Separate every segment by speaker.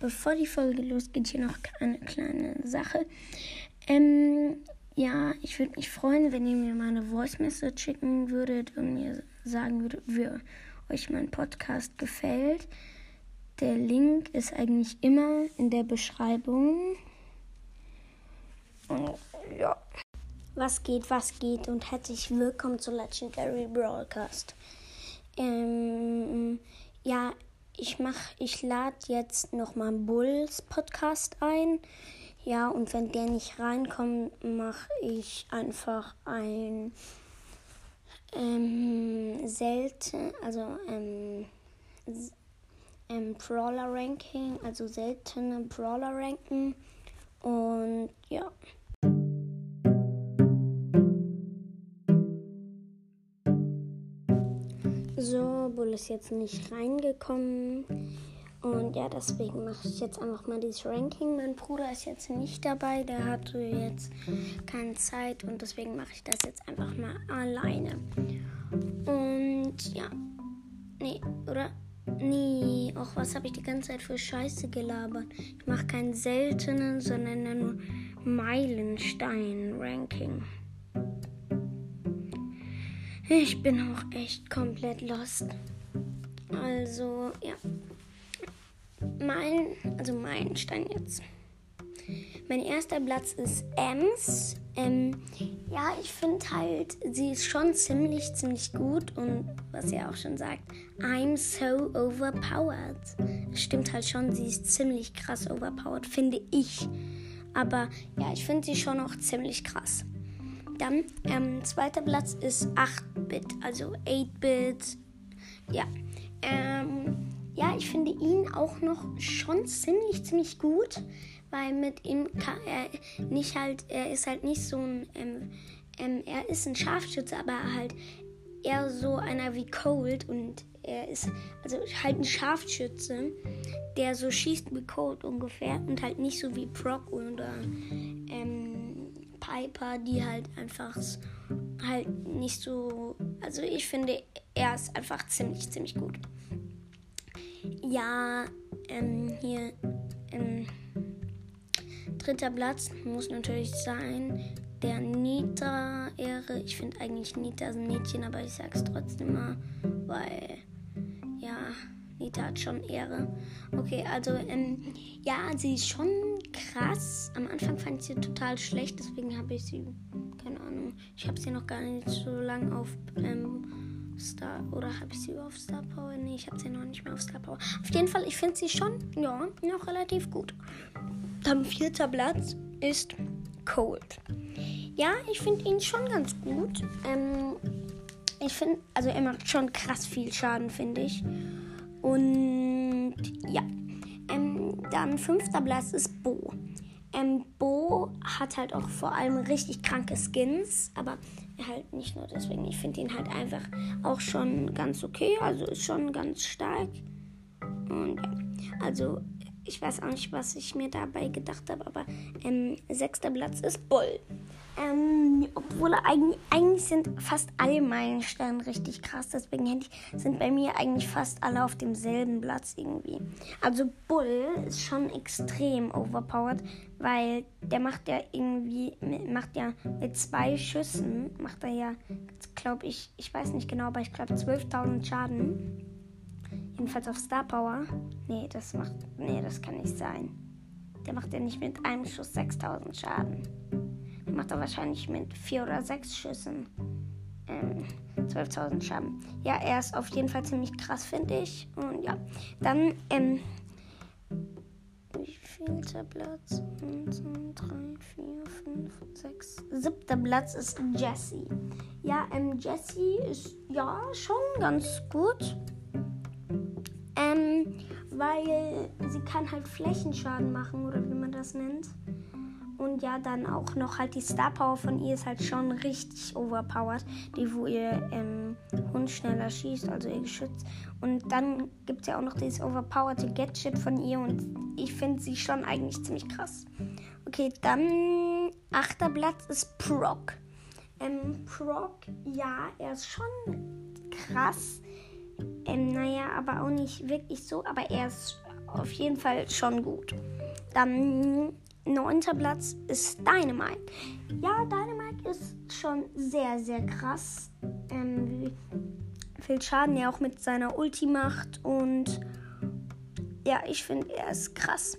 Speaker 1: bevor die Folge losgeht, hier noch eine kleine Sache. Ähm, ja, ich würde mich freuen, wenn ihr mir meine Voice Message schicken würdet und mir sagen würdet, wie euch mein Podcast gefällt. Der Link ist eigentlich immer in der Beschreibung. Und ja. Was geht, was geht und herzlich willkommen zu Legendary Broadcast. Ähm, ja, ich mach, ich lade jetzt nochmal Bulls Podcast ein. Ja, und wenn der nicht reinkommt, mache ich einfach ein ähm, selten, also ähm, ähm, Brawler Ranking, also seltene Brawler Ranken. Und ja. So, Bull ist jetzt nicht reingekommen. Und ja, deswegen mache ich jetzt einfach mal dieses Ranking. Mein Bruder ist jetzt nicht dabei, der hatte jetzt keine Zeit und deswegen mache ich das jetzt einfach mal alleine. Und ja, nee, oder? Nee, auch was habe ich die ganze Zeit für Scheiße gelabert? Ich mache keinen seltenen, sondern nur Meilenstein-Ranking. Ich bin auch echt komplett lost. Also, ja. Mein, also Meilenstein jetzt. Mein erster Platz ist Ems. Ähm, ja, ich finde halt, sie ist schon ziemlich, ziemlich gut und was sie auch schon sagt, I'm so overpowered. Stimmt halt schon, sie ist ziemlich krass overpowered, finde ich. Aber ja, ich finde sie schon auch ziemlich krass. Dann, ähm, zweiter Platz ist 8-Bit, also 8-Bit. Ja. Ähm, ja, ich finde ihn auch noch schon ziemlich, ziemlich gut, weil mit ihm kann er nicht halt, er ist halt nicht so ein, ähm, ähm, er ist ein Scharfschütze, aber halt eher so einer wie Cold und er ist also halt ein Scharfschütze, der so schießt wie Cold ungefähr und halt nicht so wie Brock oder ähm, Piper, die halt einfach halt nicht so. Also ich finde, er ist einfach ziemlich, ziemlich gut. Ja, ähm, hier, ähm, dritter Platz muss natürlich sein der Nita-Ehre. Ich finde eigentlich Nita ist ein Mädchen, aber ich sag's trotzdem mal, weil, ja, Nita hat schon Ehre. Okay, also, ähm, ja, sie ist schon krass. Am Anfang fand ich sie total schlecht, deswegen habe ich sie, keine Ahnung, ich habe sie noch gar nicht so lange auf ähm, Star, oder habe ich sie auf Star Power? Nee, ich habe sie noch nicht mehr auf Star Power. Auf jeden Fall, ich finde sie schon, ja, noch relativ gut. Dann vierter Platz ist Cold. Ja, ich finde ihn schon ganz gut. Ähm, ich finde, also er macht schon krass viel Schaden, finde ich. Und ja, dann fünfter Platz ist Bo. Ähm, Bo hat halt auch vor allem richtig kranke Skins, aber halt nicht nur deswegen. Ich finde ihn halt einfach auch schon ganz okay, also ist schon ganz stark. Und ja, also ich weiß auch nicht, was ich mir dabei gedacht habe, aber ähm, sechster Platz ist Bull. Ähm, obwohl eigentlich, eigentlich sind fast alle Meilensteine richtig krass. Deswegen sind bei mir eigentlich fast alle auf demselben Platz irgendwie. Also Bull ist schon extrem overpowered, weil der macht ja irgendwie, macht ja mit zwei Schüssen, macht er ja, glaube ich, ich weiß nicht genau, aber ich glaube 12.000 Schaden. Jedenfalls auf Star Power. Nee, das macht, nee, das kann nicht sein. Der macht ja nicht mit einem Schuss 6000 Schaden macht er wahrscheinlich mit vier oder sechs Schüssen ähm, 12.000 Schaden. Ja, er ist auf jeden Fall ziemlich krass, finde ich. Und ja, dann, ähm, wie vielter Platz? 1, 2, 3, 4, 5, 6. Siebter Platz ist Jessie. Ja, ähm, Jessie ist ja schon ganz gut. Weil sie kann halt Flächenschaden machen, oder wie man das nennt. Und ja, dann auch noch halt die Star Power von ihr ist halt schon richtig overpowered. Die, wo ihr ähm, Hund schneller schießt, also ihr Geschütz. Und dann gibt es ja auch noch dieses overpowered Gadget von ihr. Und ich finde sie schon eigentlich ziemlich krass. Okay, dann achter Platz ist Proc. Ähm, Proc, ja, er ist schon krass. Ähm, naja, aber auch nicht wirklich so. Aber er ist auf jeden Fall schon gut. Dann neunter Platz ist Dynamite. Ja, Dynamite ist schon sehr, sehr krass. Ähm, viel Schaden er auch mit seiner Ulti macht. Und ja, ich finde, er ist krass.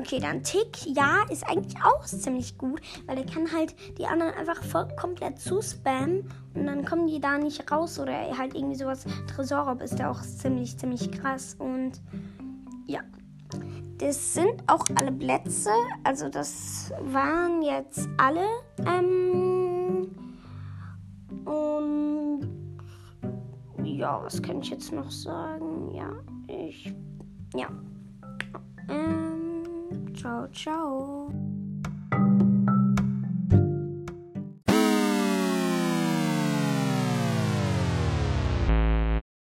Speaker 1: Okay, dann Tick, ja, ist eigentlich auch ziemlich gut, weil er kann halt die anderen einfach voll komplett zuspammen und dann kommen die da nicht raus oder halt irgendwie sowas. Tresorraub ist ja auch ziemlich, ziemlich krass und ja. Das sind auch alle Plätze, also das waren jetzt alle. Ähm, und ja, was kann ich jetzt noch sagen? Ja, ich, ja. Ciao, ciao.